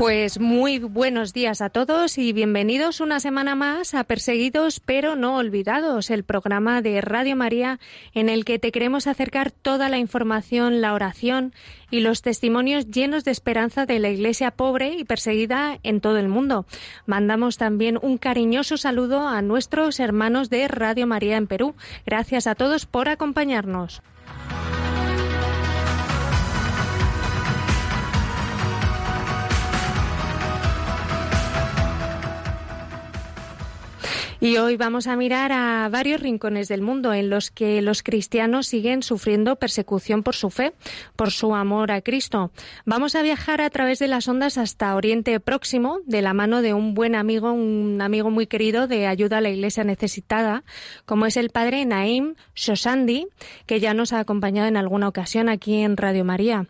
Pues muy buenos días a todos y bienvenidos una semana más a Perseguidos pero no olvidados, el programa de Radio María en el que te queremos acercar toda la información, la oración y los testimonios llenos de esperanza de la Iglesia pobre y perseguida en todo el mundo. Mandamos también un cariñoso saludo a nuestros hermanos de Radio María en Perú. Gracias a todos por acompañarnos. Y hoy vamos a mirar a varios rincones del mundo en los que los cristianos siguen sufriendo persecución por su fe, por su amor a Cristo. Vamos a viajar a través de las ondas hasta Oriente Próximo, de la mano de un buen amigo, un amigo muy querido de ayuda a la Iglesia necesitada, como es el padre Naim Shosandi, que ya nos ha acompañado en alguna ocasión aquí en Radio María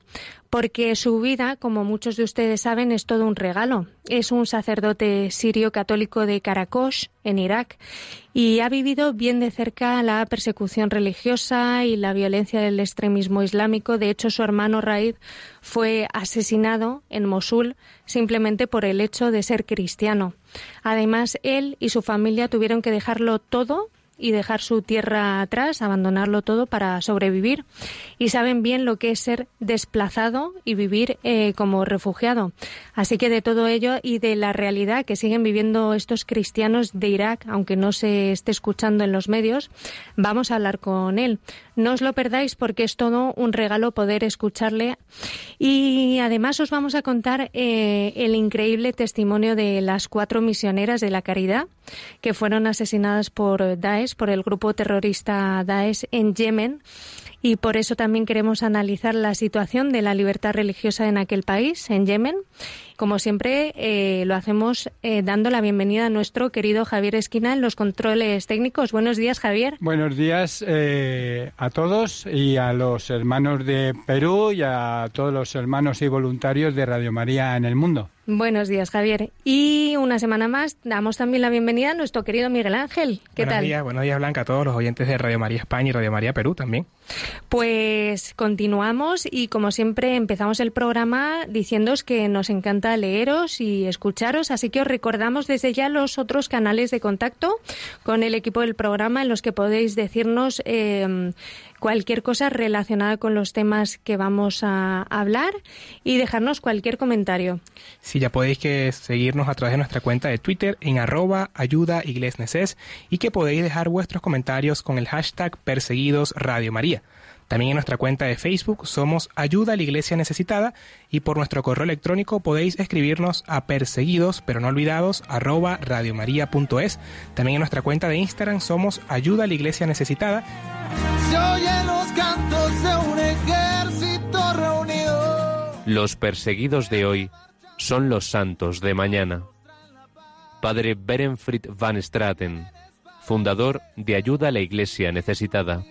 porque su vida, como muchos de ustedes saben, es todo un regalo. Es un sacerdote sirio católico de Karakosh, en Irak, y ha vivido bien de cerca la persecución religiosa y la violencia del extremismo islámico. De hecho, su hermano Raid fue asesinado en Mosul simplemente por el hecho de ser cristiano. Además, él y su familia tuvieron que dejarlo todo y dejar su tierra atrás, abandonarlo todo para sobrevivir. Y saben bien lo que es ser desplazado y vivir eh, como refugiado. Así que de todo ello y de la realidad que siguen viviendo estos cristianos de Irak, aunque no se esté escuchando en los medios, vamos a hablar con él. No os lo perdáis porque es todo un regalo poder escucharle. Y además os vamos a contar eh, el increíble testimonio de las cuatro misioneras de la caridad que fueron asesinadas por Daesh, por el grupo terrorista Daesh en Yemen y por eso también queremos analizar la situación de la libertad religiosa en aquel país, en Yemen. Como siempre, eh, lo hacemos eh, dando la bienvenida a nuestro querido Javier Esquina en los controles técnicos. Buenos días, Javier. Buenos días eh, a todos y a los hermanos de Perú y a todos los hermanos y voluntarios de Radio María en el mundo. Buenos días, Javier. Y una semana más damos también la bienvenida a nuestro querido Miguel Ángel. ¿Qué buenos tal? Días, buenos días, Blanca, a todos los oyentes de Radio María España y Radio María Perú también. Pues continuamos y como siempre empezamos el programa diciéndoos que nos encanta leeros y escucharos, así que os recordamos desde ya los otros canales de contacto con el equipo del programa en los que podéis decirnos eh, cualquier cosa relacionada con los temas que vamos a hablar y dejarnos cualquier comentario. Sí, ya podéis seguirnos a través de nuestra cuenta de Twitter en arroba ayuda y que podéis dejar vuestros comentarios con el hashtag perseguidos Radio María. También en nuestra cuenta de Facebook somos Ayuda a la Iglesia Necesitada y por nuestro correo electrónico podéis escribirnos a perseguidos pero no olvidados arroba radiomaria.es. También en nuestra cuenta de Instagram somos Ayuda a la Iglesia Necesitada. Se oyen los cantos de un ejército reunido. Los perseguidos de hoy son los santos de mañana. Padre Berenfried van Straten, fundador de Ayuda a la Iglesia Necesitada.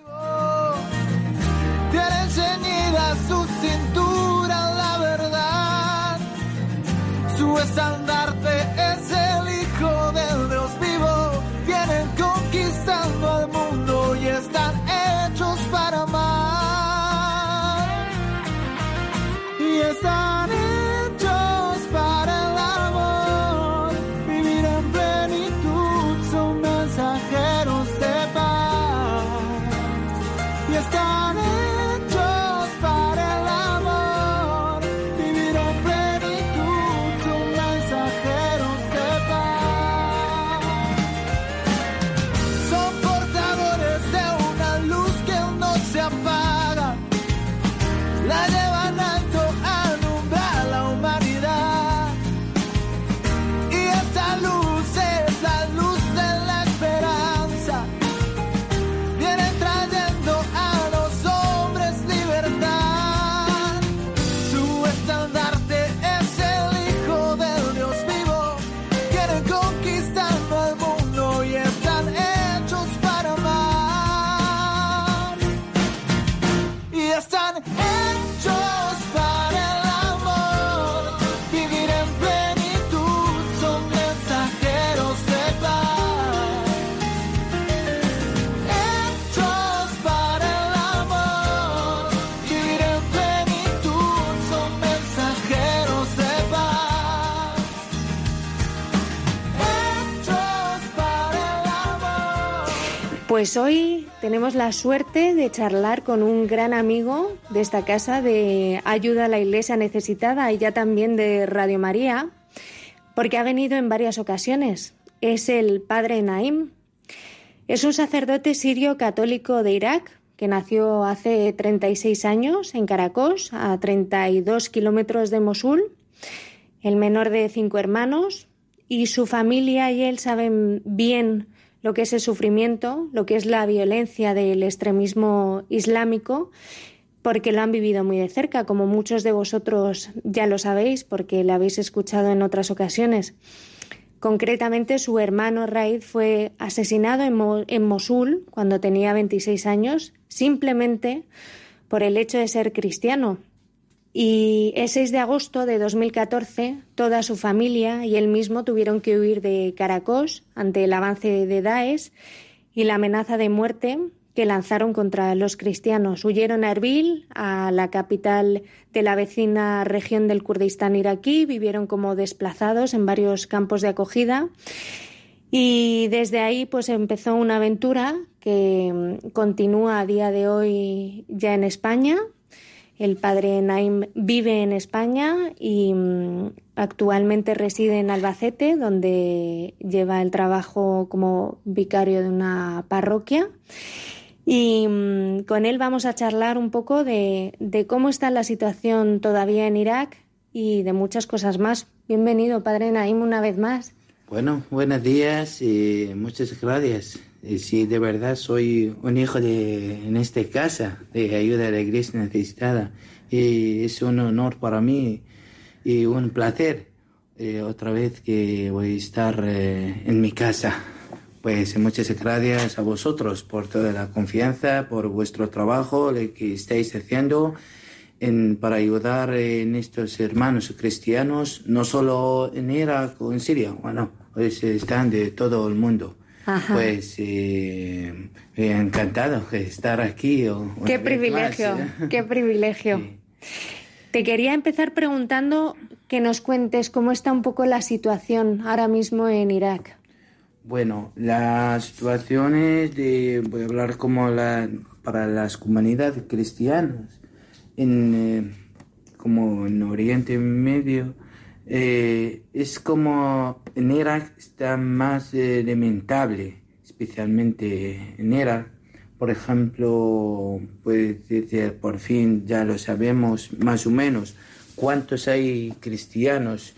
Pues hoy tenemos la suerte de charlar con un gran amigo de esta casa de Ayuda a la Iglesia Necesitada y ya también de Radio María, porque ha venido en varias ocasiones. Es el padre Naim. Es un sacerdote sirio católico de Irak que nació hace 36 años en Caracos, a 32 kilómetros de Mosul, el menor de cinco hermanos, y su familia y él saben bien lo que es el sufrimiento, lo que es la violencia del extremismo islámico, porque lo han vivido muy de cerca, como muchos de vosotros ya lo sabéis, porque lo habéis escuchado en otras ocasiones. Concretamente, su hermano Raid fue asesinado en, Mosul cuando tenía 26 años, simplemente por el hecho de ser cristiano. Y el 6 de agosto de 2014, toda su familia y él mismo tuvieron que huir de Caracos ante el avance de Daesh y la amenaza de muerte que lanzaron contra los cristianos. Huyeron a Erbil, a la capital de la vecina región del Kurdistán iraquí, vivieron como desplazados en varios campos de acogida. Y desde ahí pues empezó una aventura que continúa a día de hoy ya en España el padre Naim vive en España y mm, actualmente reside en Albacete, donde lleva el trabajo como vicario de una parroquia. Y mm, con él vamos a charlar un poco de, de cómo está la situación todavía en Irak y de muchas cosas más. Bienvenido, padre Naim, una vez más. Bueno, buenos días y muchas gracias. Sí, de verdad soy un hijo de, en esta casa, de ayuda a la iglesia necesitada. Y es un honor para mí y un placer eh, otra vez que voy a estar eh, en mi casa. Pues muchas gracias a vosotros por toda la confianza, por vuestro trabajo que estáis haciendo en, para ayudar en estos hermanos cristianos, no solo en Irak o en Siria, bueno, pues están de todo el mundo. Pues eh, encantado de estar aquí. qué privilegio, qué privilegio. Te quería empezar preguntando que nos cuentes cómo está un poco la situación ahora mismo en Irak. Bueno, la situación es de, voy a hablar como la, para las comunidades cristianas, en, eh, como en Oriente Medio, eh, es como en Irak está más eh, lamentable, especialmente en Irak. Por ejemplo, puede decir, por fin ya lo sabemos más o menos cuántos hay cristianos,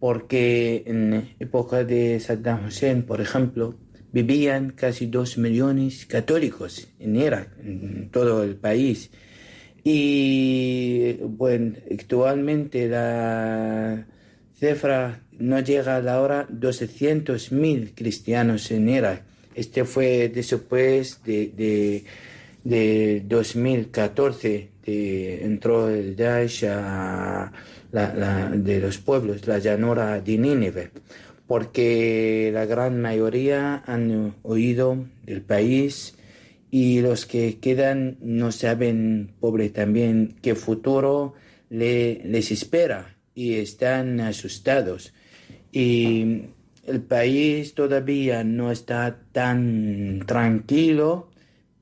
porque en época de Saddam Hussein, por ejemplo, vivían casi dos millones católicos en Irak, en todo el país. Y bueno, actualmente la cifra no llega a la hora 200.000 cristianos en Irak. Este fue después de, de, 2014, de, entró el Daesh a la, de los pueblos, la llanura de Nínive, porque la gran mayoría han huido del país y los que quedan no saben, pobre también, qué futuro le, les espera y están asustados. Y el país todavía no está tan tranquilo,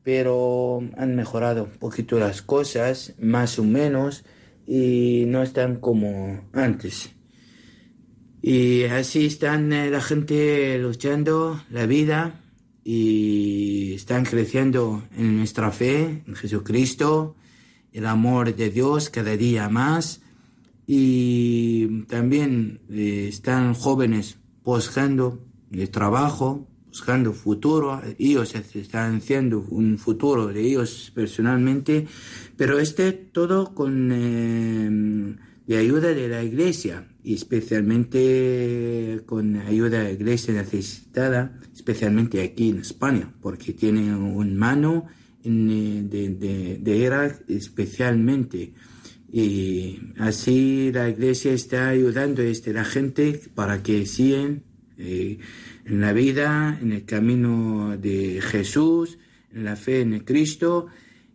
pero han mejorado un poquito las cosas, más o menos, y no están como antes. Y así están eh, la gente luchando la vida y están creciendo en nuestra fe, en Jesucristo, el amor de Dios cada día más y también eh, están jóvenes buscando trabajo, buscando futuro, ellos están haciendo un futuro de ellos personalmente, pero este todo con eh, ayuda de la iglesia y especialmente con ayuda de la iglesia necesitada, especialmente aquí en España, porque tiene un mano eh, de, de, de Irak especialmente y así la iglesia está ayudando a este, la gente para que sigan eh, en la vida, en el camino de Jesús, en la fe en el Cristo.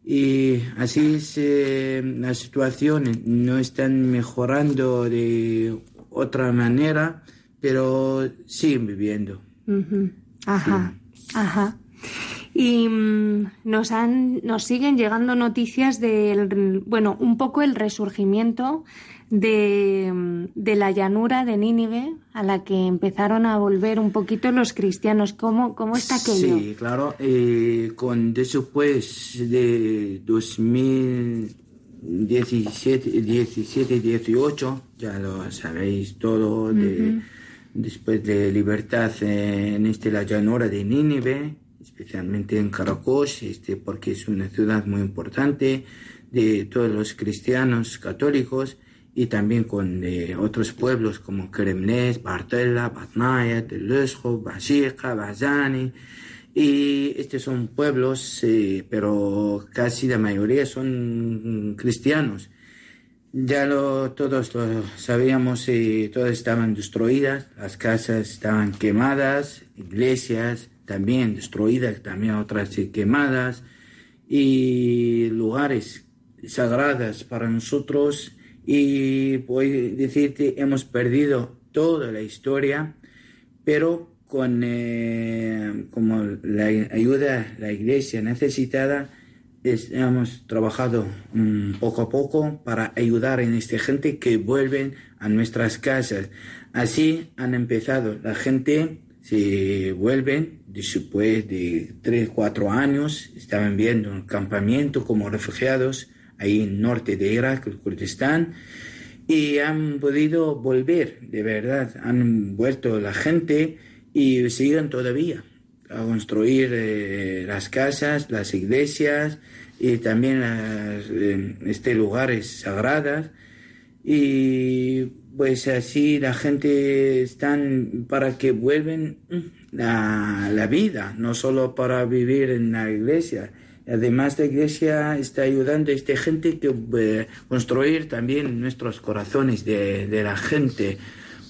Y así es, eh, las situaciones no están mejorando de otra manera, pero siguen viviendo. Ajá, ajá. Y mm, nos, han, nos siguen llegando noticias del, bueno, un poco el resurgimiento de, de, la llanura de Nínive a la que empezaron a volver un poquito los cristianos. ¿Cómo, cómo está aquello? Sí, claro. Eh, con después de 2017, 17, 18, ya lo sabéis todo, de, después de libertad en este, la llanura de Nínive, especialmente en Caracos, este, porque es una ciudad muy importante de todos los cristianos católicos y también con de otros pueblos como Kremnes, Bartella, Batnaya, Telesco, Bajika, Bazani. Y estos son pueblos, eh, pero casi la mayoría son cristianos. Ya lo, todos lo sabíamos, eh, todas estaban destruidas, las casas estaban quemadas, iglesias, también destruidas, también otras quemadas, y lugares sagrados para nosotros. Y a decirte, hemos perdido toda la historia, pero con eh, como la ayuda la iglesia necesitada, hemos trabajado um, poco a poco para ayudar en esta gente que vuelven a nuestras casas. Así han empezado la gente se vuelven después de tres, cuatro años, estaban viendo un campamento como refugiados ahí en norte de Irak, el Kurdistán, y han podido volver, de verdad, han vuelto la gente y siguen todavía a construir eh, las casas, las iglesias y también las, eh, este lugares sagrados y pues así la gente están para que vuelven la, la vida, no solo para vivir en la iglesia. Además, la iglesia está ayudando a esta gente que eh, construir también nuestros corazones de, de, la gente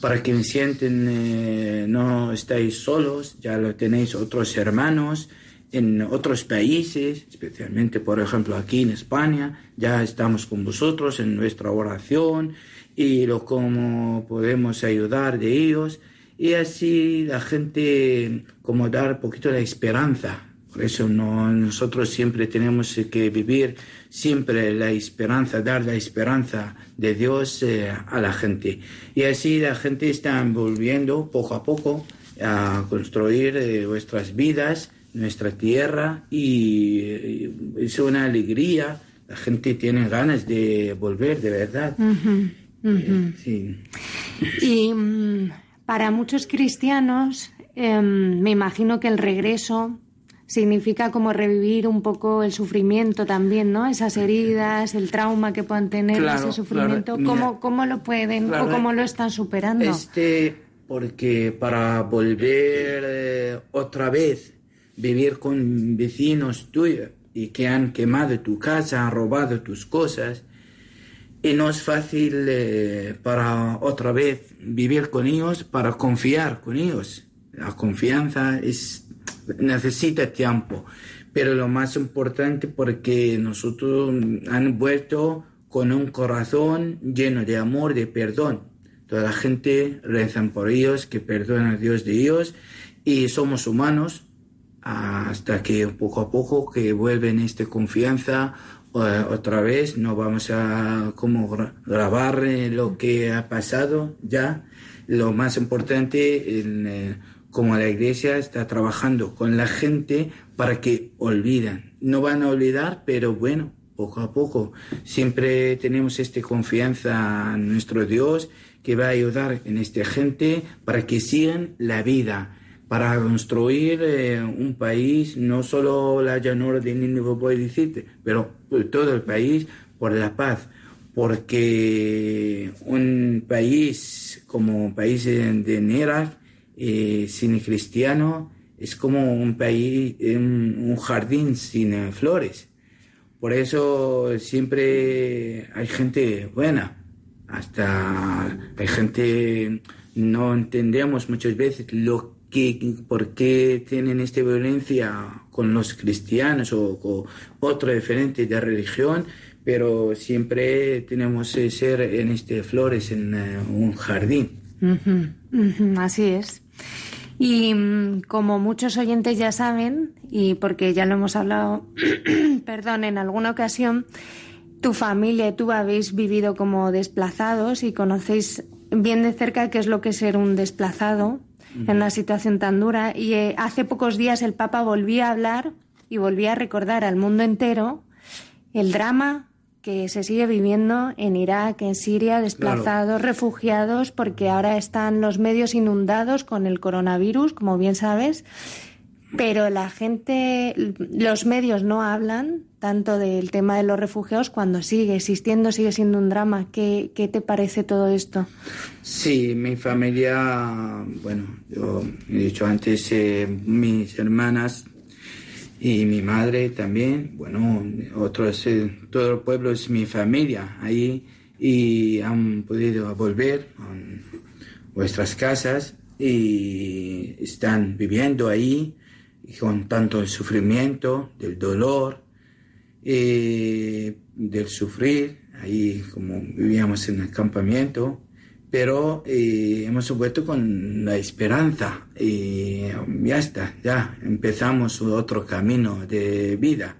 para que sienten eh, no estáis solos, ya lo tenéis otros hermanos en otros países, especialmente por ejemplo aquí en España, ya estamos con vosotros en nuestra oración y lo cómo podemos ayudar de ellos y así la gente como dar un poquito la esperanza. Por eso no, nosotros siempre tenemos que vivir siempre la esperanza, dar la esperanza de Dios eh, a la gente. Y así la gente está volviendo poco a poco a construir eh, vuestras vidas, nuestra tierra y, es una alegría. La gente tiene ganas de volver, de verdad. Uh -huh. Sí. Y um, para muchos cristianos, eh, me imagino que el regreso significa como revivir un poco el sufrimiento también, ¿no? Esas heridas, el trauma que puedan tener, claro, ese sufrimiento, claro. ¿cómo, ¿cómo, lo pueden claro. o cómo lo están superando? Este, porque para volver eh, otra vez, vivir con vecinos tuyos y que han quemado tu casa, han robado tus cosas, y no es fácil eh, para otra vez vivir con ellos, para confiar con ellos. La confianza es, necesita tiempo, pero lo más importante porque nosotros han vuelto con un corazón lleno de amor, de perdón. Toda la gente reza por ellos, que perdona a Dios de ellos y somos humanos hasta que poco a poco que vuelven esta confianza otra vez, no vamos a como grabar lo que ha pasado ya. Lo más importante, eh, como la iglesia está trabajando con la gente para que olvidan. No van a olvidar, pero bueno, poco a poco. Siempre tenemos esta confianza en nuestro Dios que va a ayudar en esta gente para que sigan la vida para construir eh, un país, no solo la llanura de Nínive, decirte, pero todo el país por la paz, porque un país como país de, de Nera, eh, sin cristiano, es como un país, un jardín sin eh, flores. Por eso siempre hay gente buena, hasta hay gente, no entendemos muchas veces lo que, por qué tienen esta violencia con los cristianos o con otro diferente de religión, pero siempre tenemos que ser en este flores en uh, un jardín. Así es. Y mm, como muchos oyentes ya saben, y porque ya lo hemos hablado, perdón, en alguna ocasión, tu familia y tú habéis vivido como desplazados y conocéis bien de cerca qué es lo que es ser un desplazado en una situación tan dura. Y eh, hace pocos días el Papa volvía a hablar y volvía a recordar al mundo entero el drama que se sigue viviendo en Irak, en Siria, desplazados, refugiados, porque ahora están los medios inundados con el coronavirus, como bien sabes, pero la gente, los medios no hablan tanto del tema de los refugiados cuando sigue existiendo, sigue siendo un drama. ¿Qué, qué te parece todo esto? Sí, mi familia, bueno, yo he dicho antes, eh, mis hermanas y mi madre también, bueno, otros, eh, todo el pueblo es mi familia ahí y han podido volver a vuestras casas y están viviendo ahí con tanto el sufrimiento, del dolor, eh, del sufrir, ahí como vivíamos en el campamento, pero eh, hemos vuelto con la esperanza y ya está, ya empezamos otro camino de vida.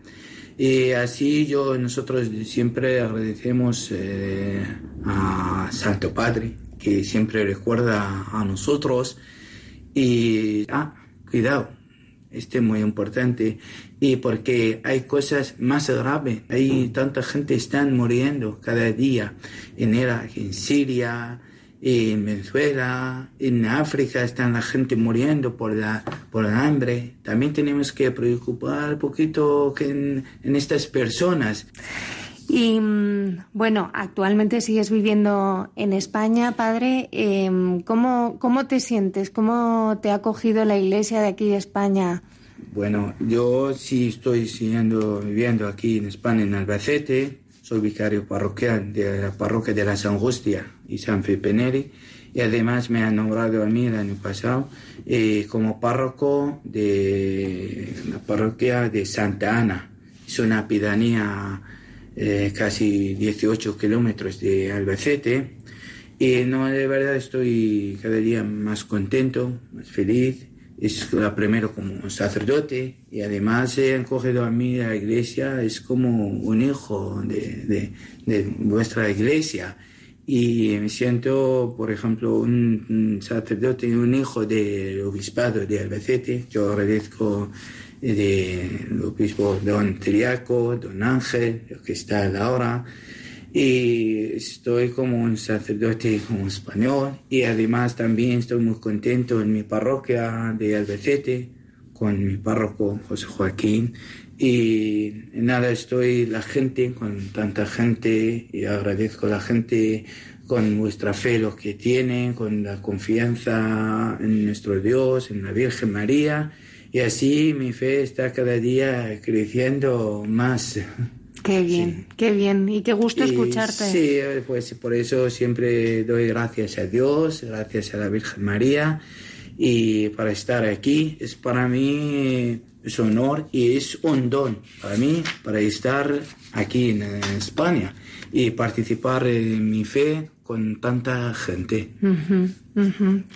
Y así yo, nosotros siempre agradecemos eh, a Santo Padre, que siempre recuerda a nosotros y, ah, cuidado, este es muy importante y porque hay cosas más graves, hay tanta gente están muriendo cada día en Irak, en Siria, en Venezuela, en África están la gente muriendo por la, por el hambre. También tenemos que preocupar un poquito en, en estas personas. Y mm, bueno, actualmente sigues viviendo en España, padre. Em, ¿cómo, ¿Cómo te sientes? ¿Cómo te ha acogido la iglesia de aquí de España? Bueno, yo sí estoy siguiendo viviendo aquí en España, en Albacete soy vicario parroquial de la parroquia de la San Justia y San Felipe y además me han nombrado a mí el año pasado eh, como párroco de la parroquia de Santa Ana. Es una pedanía eh, casi 18 kilómetros de Albacete y no, de verdad estoy cada día más contento, más feliz es la primero como sacerdote y además se han cogido a mí la iglesia, es como un hijo de, de, vuestra iglesia. Y me siento, por ejemplo, un, sacerdote y un hijo del obispado de Albacete. Yo agradezco del obispo don Triaco, don Ángel, que está ahora. Y estoy como un sacerdote como español. Y además también estoy muy contento en mi parroquia de Albacete con mi párroco José Joaquín. Y nada estoy la gente con tanta gente y agradezco a la gente con vuestra fe lo que tienen con la confianza en nuestro Dios en la Virgen María y así mi fe está cada día creciendo más Qué bien, qué bien y qué gusto escucharte. Sí, pues por eso siempre doy gracias a Dios, gracias a la Virgen María y para estar aquí es para mí es honor y es un don para mí para estar aquí en, España y participar en mi fe con tanta gente.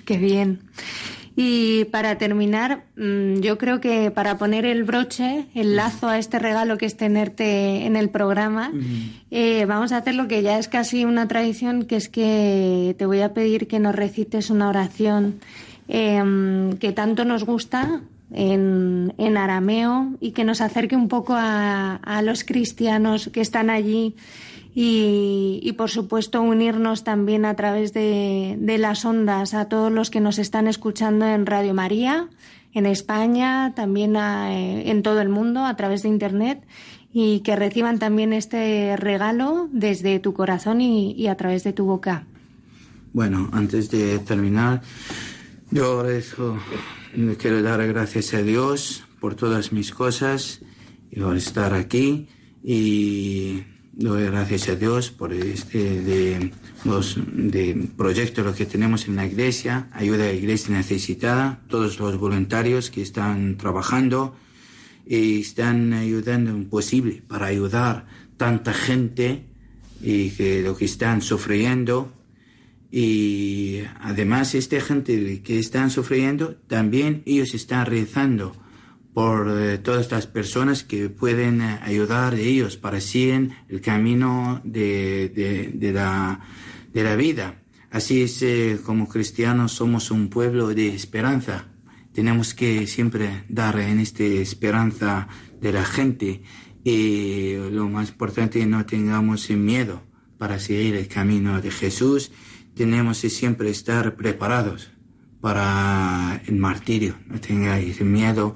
qué bien. Y para terminar, mm, yo creo que para poner el broche, el lazo a este regalo que es tenerte en el programa, eh, vamos a hacer lo que ya es casi una tradición, que es que te voy a pedir que nos recites una oración em, que tanto nos gusta en, arameo y que nos acerque un poco a, a los cristianos que están allí y, por supuesto unirnos también a través de, las ondas a todos los que nos están escuchando en Radio María, en España, también eh, en todo el mundo a través de Internet y que reciban también este regalo desde tu corazón y, a través de tu boca. Bueno, antes de terminar, yo quiero dar gracias a Dios por todas mis cosas y por estar aquí y Doy gracias a Dios por este de los de proyectos lo que tenemos en la iglesia, ayuda a la iglesia necesitada, todos los voluntarios que están trabajando y están ayudando en posible para ayudar tanta gente y que lo que están sufriendo. Y además, esta gente que están sufriendo, también ellos están rezando por eh, todas las personas que pueden eh, ayudar a ellos para seguir el camino de, de, la, de la vida. Así es, eh, como cristianos somos un pueblo de esperanza. Tenemos que siempre dar en esta esperanza de la gente y lo más importante no tengamos miedo para seguir el camino de Jesús tenemos que siempre estar preparados para el martirio. No tengáis miedo.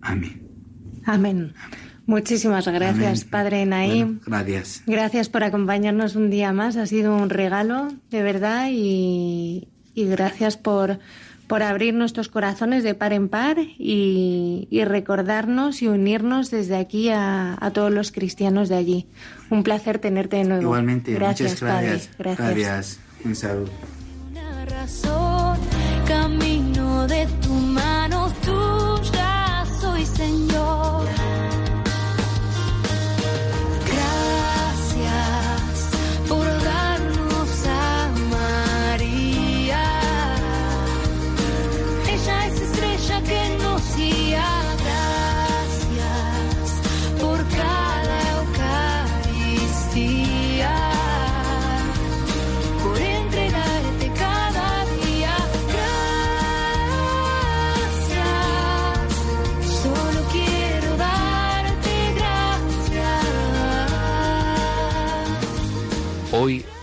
Amén. Amén. Muchísimas gracias, Padre Naim. Gracias. Gracias por acompañarnos un día más. Ha sido un regalo, de verdad, y, y gracias por, por abrir nuestros corazones de par en par y, y recordarnos y unirnos desde aquí a, a, todos los cristianos de allí. Un placer tenerte de nuevo. Igualmente, gracias, muchas gracias. Padre. Gracias. Un saludo.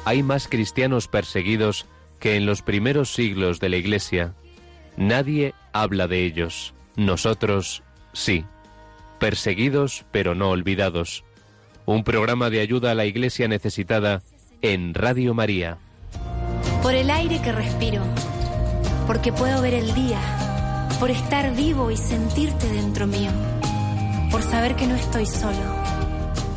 Hay más cristianos perseguidos que en los primeros siglos de la Iglesia. Nadie habla de ellos. Nosotros sí. Perseguidos pero no olvidados. Un programa de ayuda a la Iglesia necesitada en Radio María. Por el aire que respiro, porque puedo ver el día, por estar vivo y sentirte dentro mío, por saber que no estoy solo,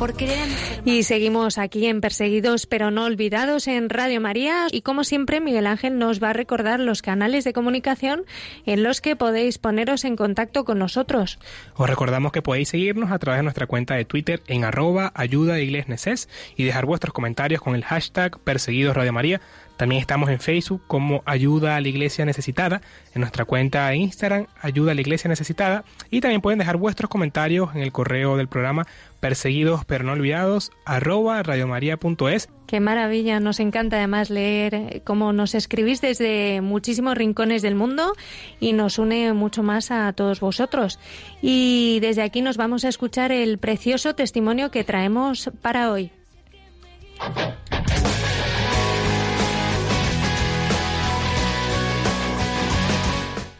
por querer a mis hermanos. Y seguimos aquí en Perseguidos pero no olvidados en Radio María y como siempre Miguel Ángel nos va a recordar los canales de comunicación en los que podéis poneros en contacto con nosotros. Os recordamos que podéis seguirnos a través de nuestra cuenta de Twitter en arroba ayuda de y dejar vuestros comentarios con el hashtag Perseguidos Radio María. También estamos en Facebook como Ayuda a la Iglesia Necesitada, en nuestra cuenta de Instagram Ayuda a la Iglesia Necesitada y también pueden dejar vuestros comentarios en el correo del programa perseguidos pero no olvidados arroba radiomaria.es. Qué maravilla, nos encanta además leer cómo nos escribís desde muchísimos rincones del mundo y nos une mucho más a todos vosotros. Y desde aquí nos vamos a escuchar el precioso testimonio que traemos para hoy.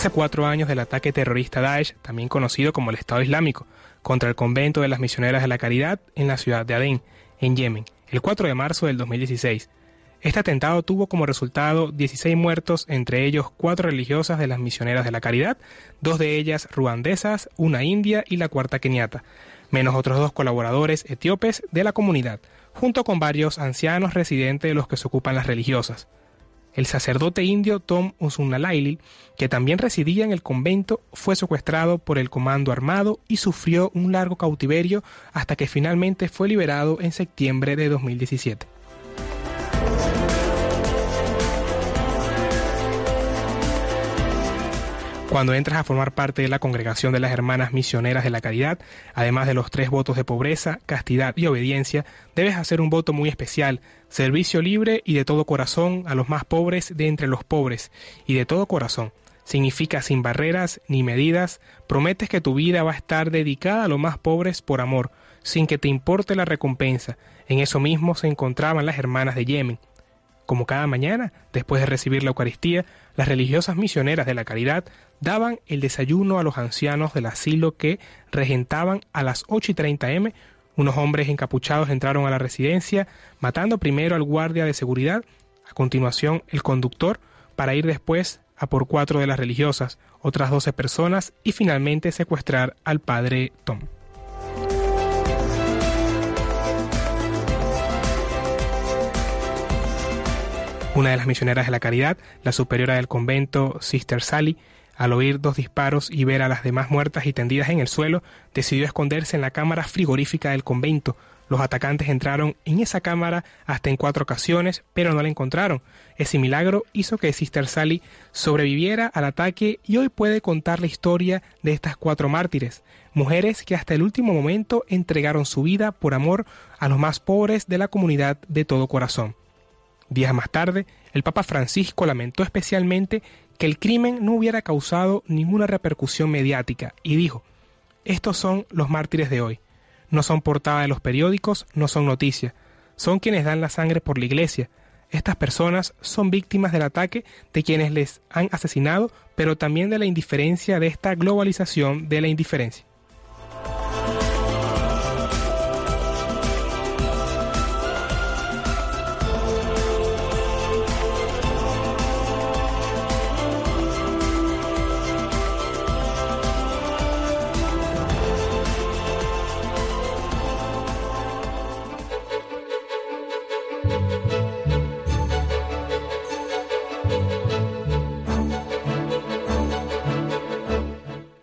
Hace cuatro años del ataque terrorista Daesh, también conocido como el Estado Islámico, contra el convento de las misioneras de la caridad en la ciudad de Adén, en Yemen, el 4 de marzo del 2016. Este atentado tuvo como resultado 16 muertos, entre ellos cuatro religiosas de las misioneras de la caridad, dos de ellas ruandesas, una india y la cuarta keniata, menos otros dos colaboradores etíopes de la comunidad, junto con varios ancianos residentes de los que se ocupan las religiosas. El sacerdote indio Tom Usunalaili, que también residía en el convento, fue secuestrado por el comando armado y sufrió un largo cautiverio hasta que finalmente fue liberado en septiembre de 2017. Cuando entras a formar parte de la congregación de las hermanas misioneras de la caridad, además de los tres votos de pobreza, castidad y obediencia, debes hacer un voto muy especial, servicio libre y de todo corazón a los más pobres de entre los pobres, y de todo corazón. Significa sin barreras ni medidas, prometes que tu vida va a estar dedicada a los más pobres por amor, sin que te importe la recompensa. En eso mismo se encontraban las hermanas de Yemen. Como cada mañana, después de recibir la Eucaristía, las religiosas misioneras de la caridad daban el desayuno a los ancianos del asilo que regentaban a las 8 y 30 m. Unos hombres encapuchados entraron a la residencia, matando primero al guardia de seguridad, a continuación el conductor, para ir después a por cuatro de las religiosas, otras 12 personas y finalmente secuestrar al padre Tom. Una de las misioneras de la caridad, la superiora del convento, Sister Sally, al oír dos disparos y ver a las demás muertas y tendidas en el suelo, decidió esconderse en la cámara frigorífica del convento. Los atacantes entraron en esa cámara hasta en cuatro ocasiones, pero no la encontraron. Ese milagro hizo que Sister Sally sobreviviera al ataque y hoy puede contar la historia de estas cuatro mártires, mujeres que hasta el último momento entregaron su vida por amor a los más pobres de la comunidad de todo corazón. Días más tarde, el Papa Francisco lamentó especialmente que el crimen no hubiera causado ninguna repercusión mediática y dijo, estos son los mártires de hoy. No son portada de los periódicos, no son noticias. Son quienes dan la sangre por la iglesia. Estas personas son víctimas del ataque de quienes les han asesinado, pero también de la indiferencia de esta globalización de la indiferencia.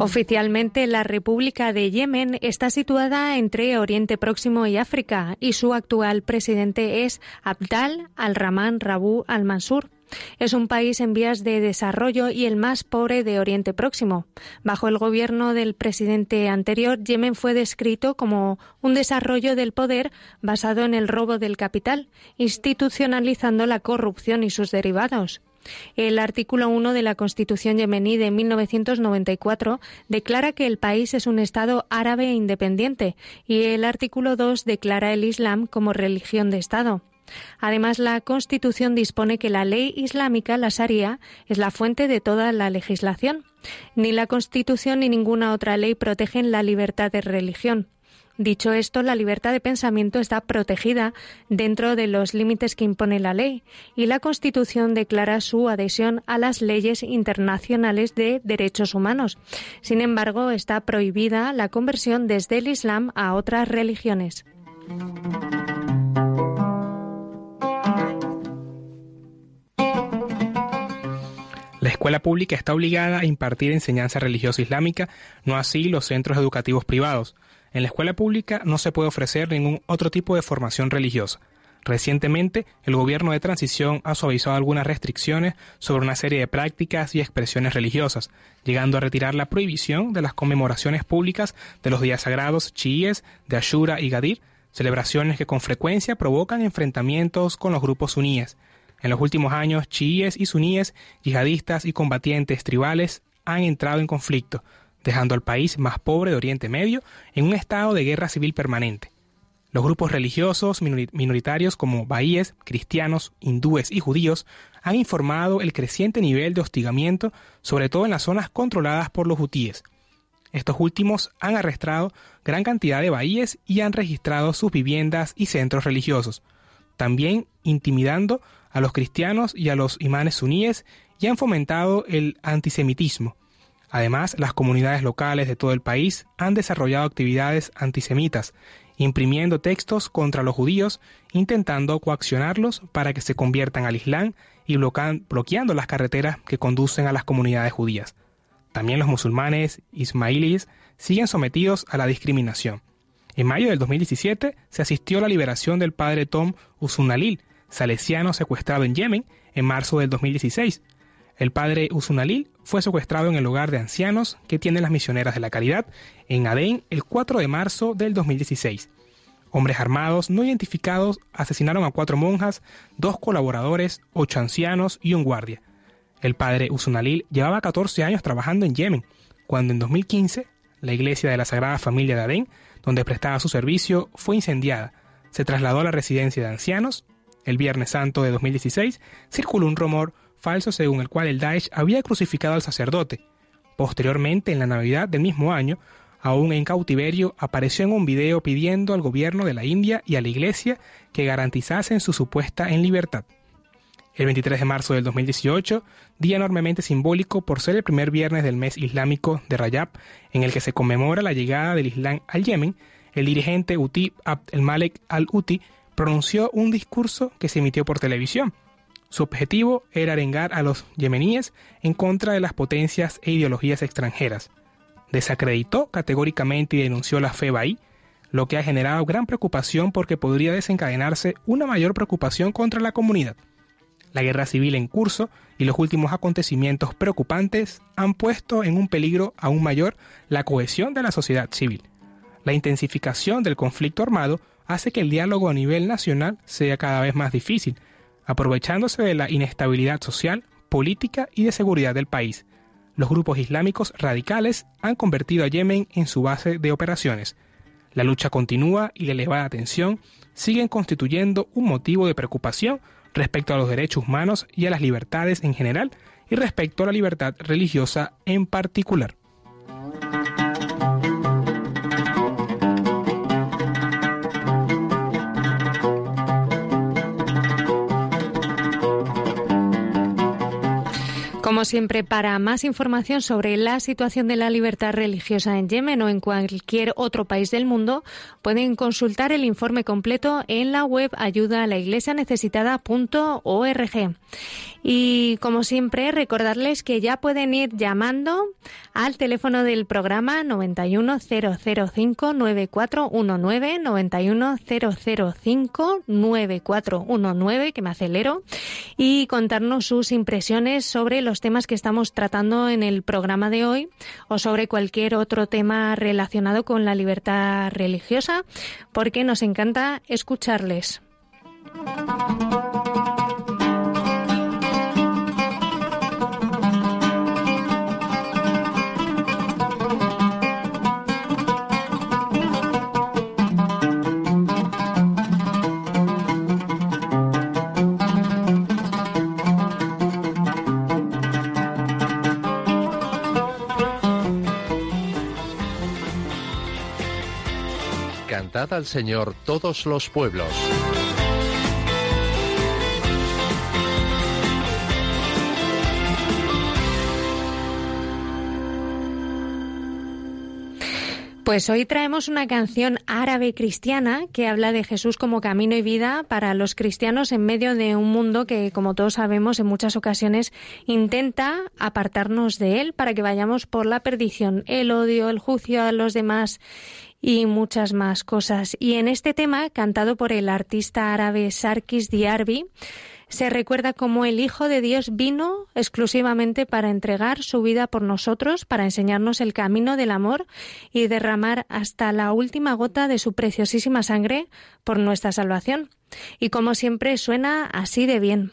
Oficialmente, la República de Yemen está situada entre Oriente Próximo y África y su actual presidente es Abdal al-Rahman Rabu al-Mansur. Es un país en vías de desarrollo y el más pobre de Oriente Próximo. Bajo el gobierno del presidente anterior, Yemen fue descrito como un desarrollo del poder basado en el robo del capital, institucionalizando la corrupción y sus derivados. El artículo 1 de la Constitución yemení de 1994 declara que el país es un Estado árabe e independiente y el artículo 2 declara el Islam como religión de Estado. Además, la Constitución dispone que la ley islámica, la Sharia, es la fuente de toda la legislación. Ni la Constitución ni ninguna otra ley protegen la libertad de religión. Dicho esto, la libertad de pensamiento está protegida dentro de los límites que impone la ley y la Constitución declara su adhesión a las leyes internacionales de derechos humanos. Sin embargo, está prohibida la conversión desde el Islam a otras religiones. La escuela pública está obligada a impartir enseñanza religiosa islámica, no así los centros educativos privados. En la escuela pública no se puede ofrecer ningún otro tipo de formación religiosa. Recientemente, el gobierno de transición ha suavizado algunas restricciones sobre una serie de prácticas y expresiones religiosas, llegando a retirar la prohibición de las conmemoraciones públicas de los días sagrados chiíes de Ashura y Gadir, celebraciones que con frecuencia provocan enfrentamientos con los grupos suníes. En los últimos años, chiíes y suníes, yihadistas y combatientes tribales han entrado en conflicto, dejando al país más pobre de Oriente Medio en un estado de guerra civil permanente. Los grupos religiosos minoritarios como bahíes, cristianos, hindúes y judíos han informado el creciente nivel de hostigamiento, sobre todo en las zonas controladas por los hutíes. Estos últimos han arrestado gran cantidad de bahíes y han registrado sus viviendas y centros religiosos, también intimidando a los cristianos y a los imanes suníes y han fomentado el antisemitismo. Además, las comunidades locales de todo el país han desarrollado actividades antisemitas, imprimiendo textos contra los judíos, intentando coaccionarlos para que se conviertan al Islam y bloqueando las carreteras que conducen a las comunidades judías. También los musulmanes ismailíes siguen sometidos a la discriminación. En mayo del 2017 se asistió a la liberación del padre Tom Usunalil, salesiano secuestrado en Yemen, en marzo del 2016. El padre Usunalil fue secuestrado en el hogar de ancianos que tienen las misioneras de la caridad en Adén el 4 de marzo del 2016. Hombres armados no identificados asesinaron a cuatro monjas, dos colaboradores, ocho ancianos y un guardia. El padre Usunalil llevaba 14 años trabajando en Yemen, cuando en 2015 la iglesia de la Sagrada Familia de Adén, donde prestaba su servicio, fue incendiada. Se trasladó a la residencia de ancianos. El Viernes Santo de 2016 circuló un rumor falso según el cual el Daesh había crucificado al sacerdote. Posteriormente, en la Navidad del mismo año, aún en cautiverio, apareció en un video pidiendo al gobierno de la India y a la Iglesia que garantizasen su supuesta en libertad. El 23 de marzo del 2018, día enormemente simbólico por ser el primer viernes del mes islámico de Rajab, en el que se conmemora la llegada del Islam al Yemen, el dirigente Uti Abd el-Malek al-Uti pronunció un discurso que se emitió por televisión. Su objetivo era arengar a los yemeníes en contra de las potencias e ideologías extranjeras desacreditó categóricamente y denunció la fe bahí, lo que ha generado gran preocupación porque podría desencadenarse una mayor preocupación contra la comunidad. La guerra civil en curso y los últimos acontecimientos preocupantes han puesto en un peligro aún mayor la cohesión de la sociedad civil. La intensificación del conflicto armado hace que el diálogo a nivel nacional sea cada vez más difícil, aprovechándose de la inestabilidad social, política y de seguridad del país, los grupos islámicos radicales han convertido a Yemen en su base de operaciones. La lucha continúa y la elevada tensión siguen constituyendo un motivo de preocupación respecto a los derechos humanos y a las libertades en general y respecto a la libertad religiosa en particular. Como siempre, para más información sobre la situación de la libertad religiosa en Yemen o en cualquier otro país del mundo, pueden consultar el informe completo en la web ayuda. Y como siempre, recordarles que ya pueden ir llamando al teléfono del programa 910059419, 910059419, que me acelero, y contarnos sus impresiones sobre los temas que estamos tratando en el programa de hoy o sobre cualquier otro tema relacionado con la libertad religiosa, porque nos encanta escucharles. Al Señor todos los pueblos. Pues hoy traemos una canción árabe cristiana que habla de Jesús como camino y vida para los cristianos en medio de un mundo que, como todos sabemos, en muchas ocasiones intenta apartarnos de él para que vayamos por la perdición, el odio, el juicio a los demás y muchas más cosas. Y en este tema, cantado por el artista árabe Sarkis Diarbi, se recuerda cómo el Hijo de Dios vino exclusivamente para entregar su vida por nosotros, para enseñarnos el camino del amor y derramar hasta la última gota de su preciosísima sangre por nuestra salvación. Y como siempre suena así de bien.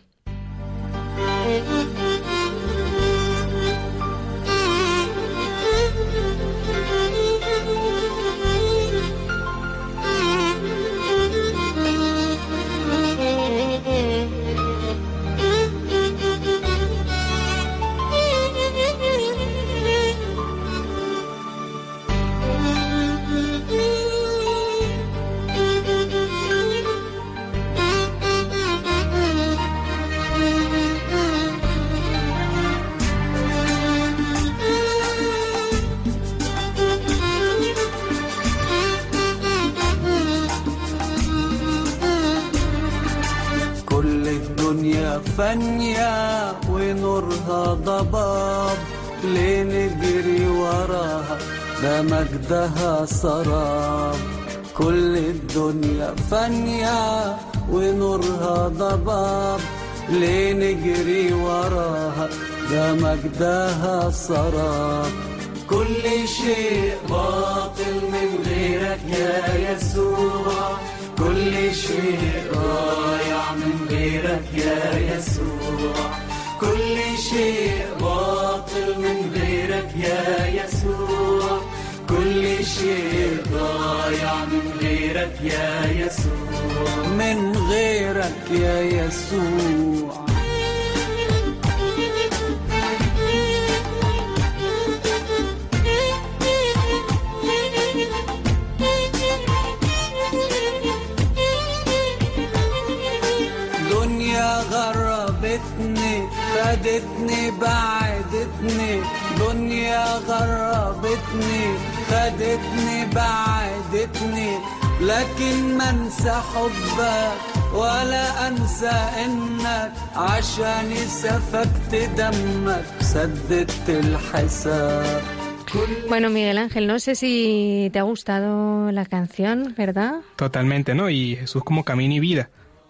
فانية ونورها ضباب ليه نجري وراها. ده مجدها سراب. كل الدنيا فانية ونورها ضباب ليه نجري وراها. ده مجدها سراب. كل شيء باطل من غيرك يا يسوع. كل شيء من غيرك يا يسوع. كل شيء باطل من غيرك يا يسوع. كل شيء ضايع من غيرك يا يسوع. من غيرك يا يسوع. خدتني بعدتني دنيا غربتني خدتني بعدتني لكن ما انسى حبك ولا انسى انك عشاني سفكت دمك سددت الحساب Bueno, Miguel Ángel, no sé si te ha gustado la canción, ¿verdad? Totalmente, ¿no? Y Jesús como camino y vida.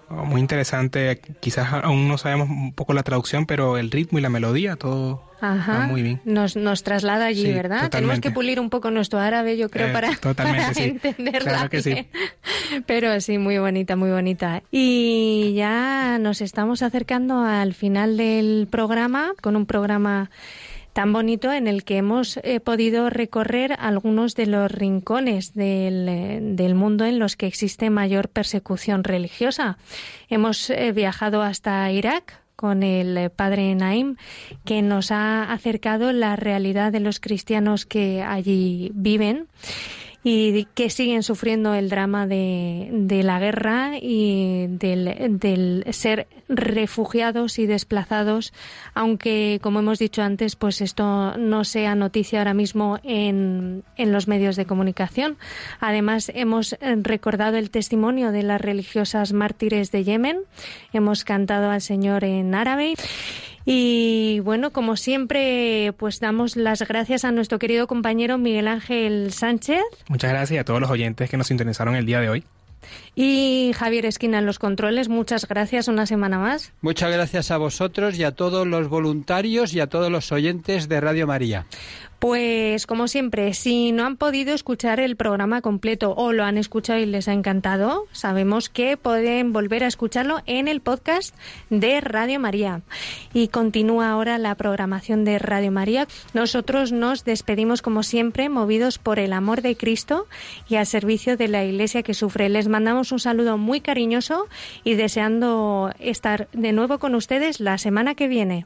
Muy interesante, quizás aún no sabemos un poco la traducción, pero el ritmo y la melodía, todo Ajá. va muy bien. Nos, nos traslada allí, Sí, ¿verdad? Tenemos que pulir un poco nuestro árabe, yo creo, Eh, para, totalmente, para sí. entenderla Claro que sí. Pero sí, muy bonita, muy bonita. Y ya nos estamos acercando al final del programa, con un programa tan bonito en el que hemos eh, podido recorrer algunos de los rincones del, eh, del mundo en los que existe mayor persecución religiosa. Hemos eh, viajado hasta Irak con el padre Naim, que nos ha acercado la realidad de los cristianos que allí viven y que siguen sufriendo el drama de, de la guerra y del, del ser refugiados y desplazados, aunque, como hemos dicho antes, pues esto no sea noticia ahora mismo en, en los medios de comunicación. Además, hemos recordado el testimonio de las religiosas mártires de Yemen, hemos cantado al Señor en árabe. Y bueno, como siempre, pues damos las gracias a nuestro querido compañero Miguel Ángel Sánchez Muchas gracias a todos los oyentes que nos sintonizaron el día de hoy. y Javier Esquina en los controles. Muchas gracias una semana más. Muchas gracias a vosotros y a todos los voluntarios y a todos los oyentes de Radio María. Pues como siempre, si no han podido escuchar el programa completo o lo han escuchado y les ha encantado, sabemos que pueden volver a escucharlo en el podcast de Radio María. Y continúa ahora la programación de Radio María. Nosotros nos despedimos como siempre, movidos por el amor de Cristo y al servicio de la Iglesia que sufre. Les mandamos un saludo muy cariñoso y deseando estar de nuevo con ustedes la semana que viene.